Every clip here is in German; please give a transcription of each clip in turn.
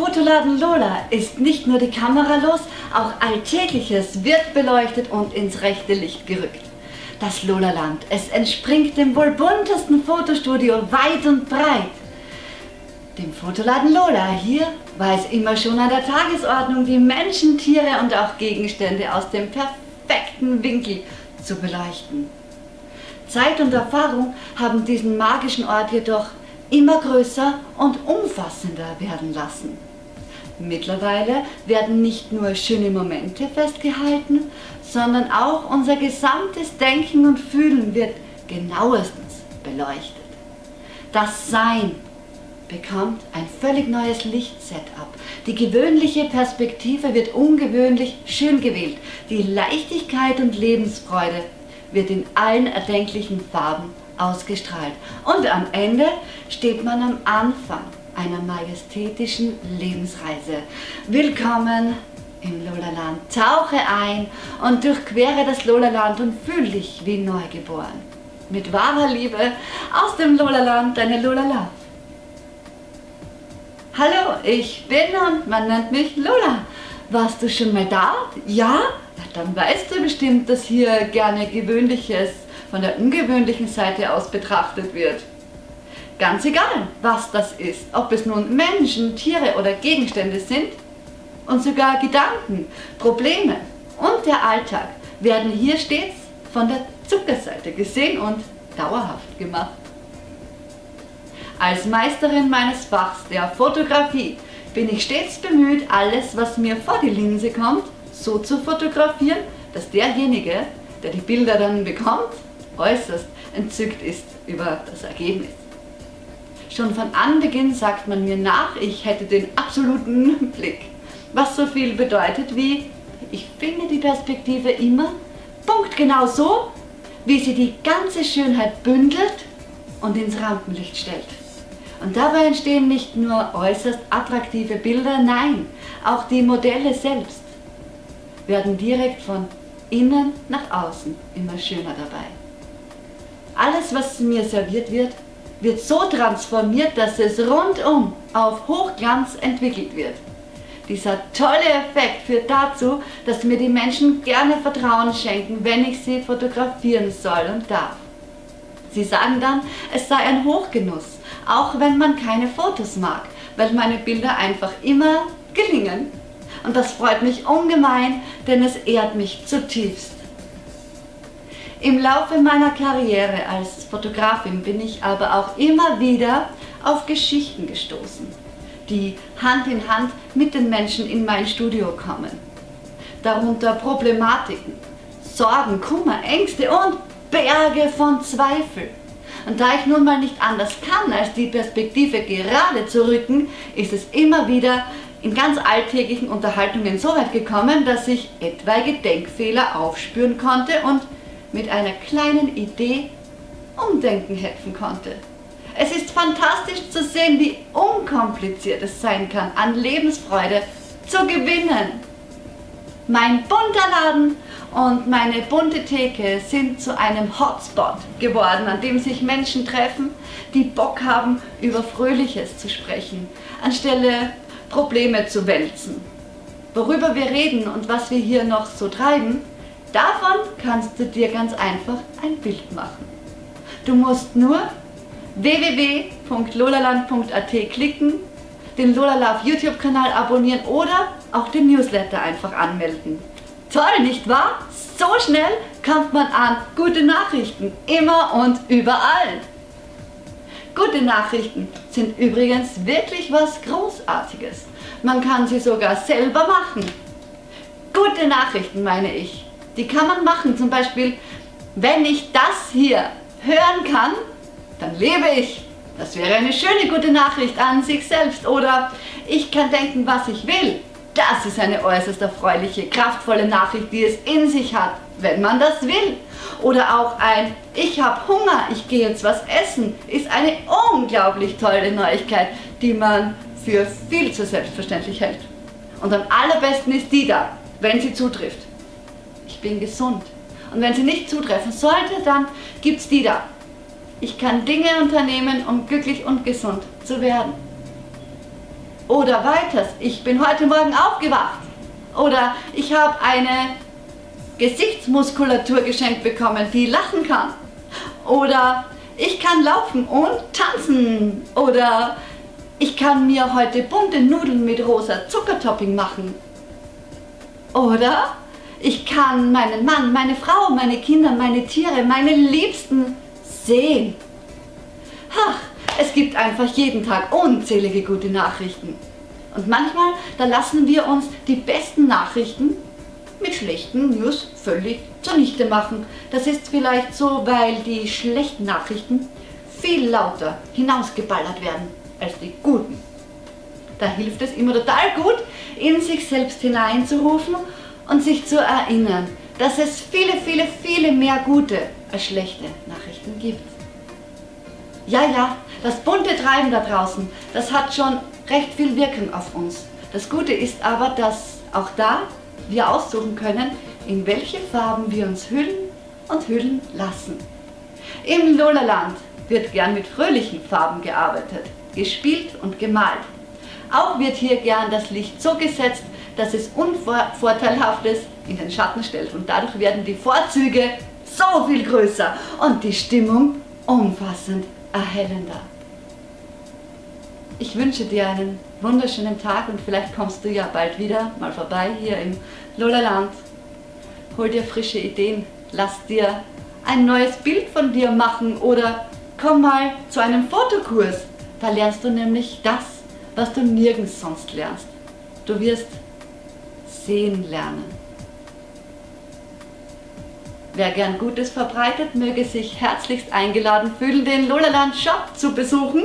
Fotoladen Lola ist nicht nur die Kamera los, auch Alltägliches wird beleuchtet und ins rechte Licht gerückt. Das Lola-Land, es entspringt dem wohl buntesten Fotostudio weit und breit. Dem Fotoladen Lola, hier war es immer schon an der Tagesordnung, die Menschen, Tiere und auch Gegenstände aus dem perfekten Winkel zu beleuchten. Zeit und Erfahrung haben diesen magischen Ort jedoch immer größer und umfassender werden lassen. Mittlerweile werden nicht nur schöne Momente festgehalten, sondern auch unser gesamtes Denken und Fühlen wird genauestens beleuchtet. Das Sein bekommt ein völlig neues Lichtsetup. Die gewöhnliche Perspektive wird ungewöhnlich schön gewählt. Die Leichtigkeit und Lebensfreude wird in allen erdenklichen Farben ausgestrahlt. Und am Ende steht man am Anfang einer majestätischen Lebensreise. Willkommen im Lolaland. Tauche ein und durchquere das Lolaland und fühle dich wie neugeboren. Mit wahrer Liebe aus dem Lolaland, deine Lola Hallo, ich bin und man nennt mich Lola. Warst du schon mal da? Ja? Dann weißt du bestimmt, dass hier gerne Gewöhnliches von der ungewöhnlichen Seite aus betrachtet wird. Ganz egal, was das ist, ob es nun Menschen, Tiere oder Gegenstände sind und sogar Gedanken, Probleme und der Alltag werden hier stets von der Zuckerseite gesehen und dauerhaft gemacht. Als Meisterin meines Fachs der Fotografie bin ich stets bemüht, alles, was mir vor die Linse kommt, so zu fotografieren, dass derjenige, der die Bilder dann bekommt, äußerst entzückt ist über das Ergebnis. Schon von Anbeginn sagt man mir nach, ich hätte den absoluten Blick, was so viel bedeutet wie, ich finde die Perspektive immer punktgenau so, wie sie die ganze Schönheit bündelt und ins Rampenlicht stellt. Und dabei entstehen nicht nur äußerst attraktive Bilder, nein, auch die Modelle selbst werden direkt von innen nach außen immer schöner dabei. Alles, was mir serviert wird, wird so transformiert, dass es rundum auf Hochglanz entwickelt wird. Dieser tolle Effekt führt dazu, dass mir die Menschen gerne Vertrauen schenken, wenn ich sie fotografieren soll und darf. Sie sagen dann, es sei ein Hochgenuss, auch wenn man keine Fotos mag, weil meine Bilder einfach immer gelingen. Und das freut mich ungemein, denn es ehrt mich zutiefst. Im Laufe meiner Karriere als Fotografin bin ich aber auch immer wieder auf Geschichten gestoßen, die Hand in Hand mit den Menschen in mein Studio kommen. Darunter Problematiken, Sorgen, Kummer, Ängste und Berge von Zweifel. Und da ich nun mal nicht anders kann, als die Perspektive gerade zu rücken, ist es immer wieder in ganz alltäglichen Unterhaltungen so weit gekommen, dass ich etwaige Denkfehler aufspüren konnte und mit einer kleinen Idee Umdenken helfen konnte. Es ist fantastisch zu sehen, wie unkompliziert es sein kann, an Lebensfreude zu gewinnen. Mein bunter Laden und meine bunte Theke sind zu einem Hotspot geworden, an dem sich Menschen treffen, die Bock haben, über Fröhliches zu sprechen, anstelle Probleme zu wälzen. Worüber wir reden und was wir hier noch so treiben, davon kannst du dir ganz einfach ein Bild machen. Du musst nur www.lolaland.at klicken, den Lola YouTube-Kanal abonnieren oder auch den Newsletter einfach anmelden. Toll, nicht wahr? So schnell kommt man an gute Nachrichten, immer und überall. Gute Nachrichten sind übrigens wirklich was Großartiges. Man kann sie sogar selber machen. Gute Nachrichten meine ich. Die kann man machen. Zum Beispiel, wenn ich das hier hören kann, dann lebe ich. Das wäre eine schöne gute Nachricht an sich selbst. Oder ich kann denken, was ich will. Das ist eine äußerst erfreuliche, kraftvolle Nachricht, die es in sich hat, wenn man das will. Oder auch ein Ich habe Hunger, ich gehe jetzt was essen, ist eine unglaublich tolle Neuigkeit, die man für viel zu selbstverständlich hält. Und am allerbesten ist die da, wenn sie zutrifft. Ich bin gesund. Und wenn sie nicht zutreffen sollte, dann gibt es die da. Ich kann Dinge unternehmen, um glücklich und gesund zu werden. Oder weiters, ich bin heute Morgen aufgewacht. Oder ich habe eine Gesichtsmuskulatur geschenkt bekommen, die lachen kann. Oder ich kann laufen und tanzen. Oder ich kann mir heute bunte Nudeln mit rosa Zuckertopping machen. Oder ich kann meinen Mann, meine Frau, meine Kinder, meine Tiere, meine Liebsten sehen. Ach, es gibt einfach jeden Tag unzählige gute Nachrichten. Und manchmal, da lassen wir uns die besten Nachrichten mit schlechten News völlig zunichte machen. Das ist vielleicht so, weil die schlechten Nachrichten viel lauter hinausgeballert werden als die guten. Da hilft es immer total gut, in sich selbst hineinzurufen und sich zu erinnern, dass es viele, viele, viele mehr gute als schlechte Nachrichten gibt. Ja, ja, das bunte Treiben da draußen, das hat schon recht viel Wirkung auf uns. Das Gute ist aber, dass auch da wir aussuchen können, in welche Farben wir uns hüllen und hüllen lassen. Im Lolaland wird gern mit fröhlichen Farben gearbeitet, gespielt und gemalt. Auch wird hier gern das Licht so gesetzt, dass es Unvorteilhaftes in den Schatten stellt und dadurch werden die Vorzüge so viel größer und die Stimmung umfassend erhellender. Ich wünsche dir einen wunderschönen Tag und vielleicht kommst du ja bald wieder mal vorbei hier im Lolaland. Hol dir frische Ideen, lass dir ein neues Bild von dir machen oder komm mal zu einem Fotokurs. Da lernst du nämlich das, was du nirgends sonst lernst. Du wirst sehen lernen. Wer gern Gutes verbreitet, möge sich herzlichst eingeladen fühlen, den Lolaland Shop zu besuchen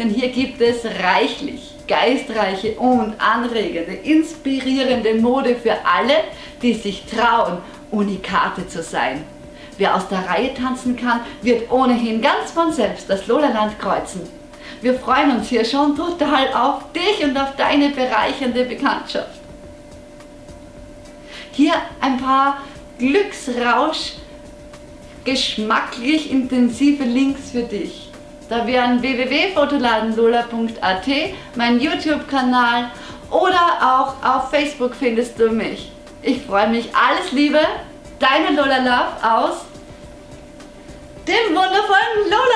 denn hier gibt es reichlich geistreiche und anregende, inspirierende Mode für alle, die sich trauen, Unikate zu sein. Wer aus der Reihe tanzen kann, wird ohnehin ganz von selbst das Lolaland kreuzen. Wir freuen uns hier schon total auf dich und auf deine bereichernde Bekanntschaft. Hier ein paar Glücksrausch, geschmacklich intensive Links für dich. Da wären www.fotoladenlola.at, mein YouTube-Kanal oder auch auf Facebook findest du mich. Ich freue mich. Alles Liebe, deine Lola Love aus dem wundervollen Lola.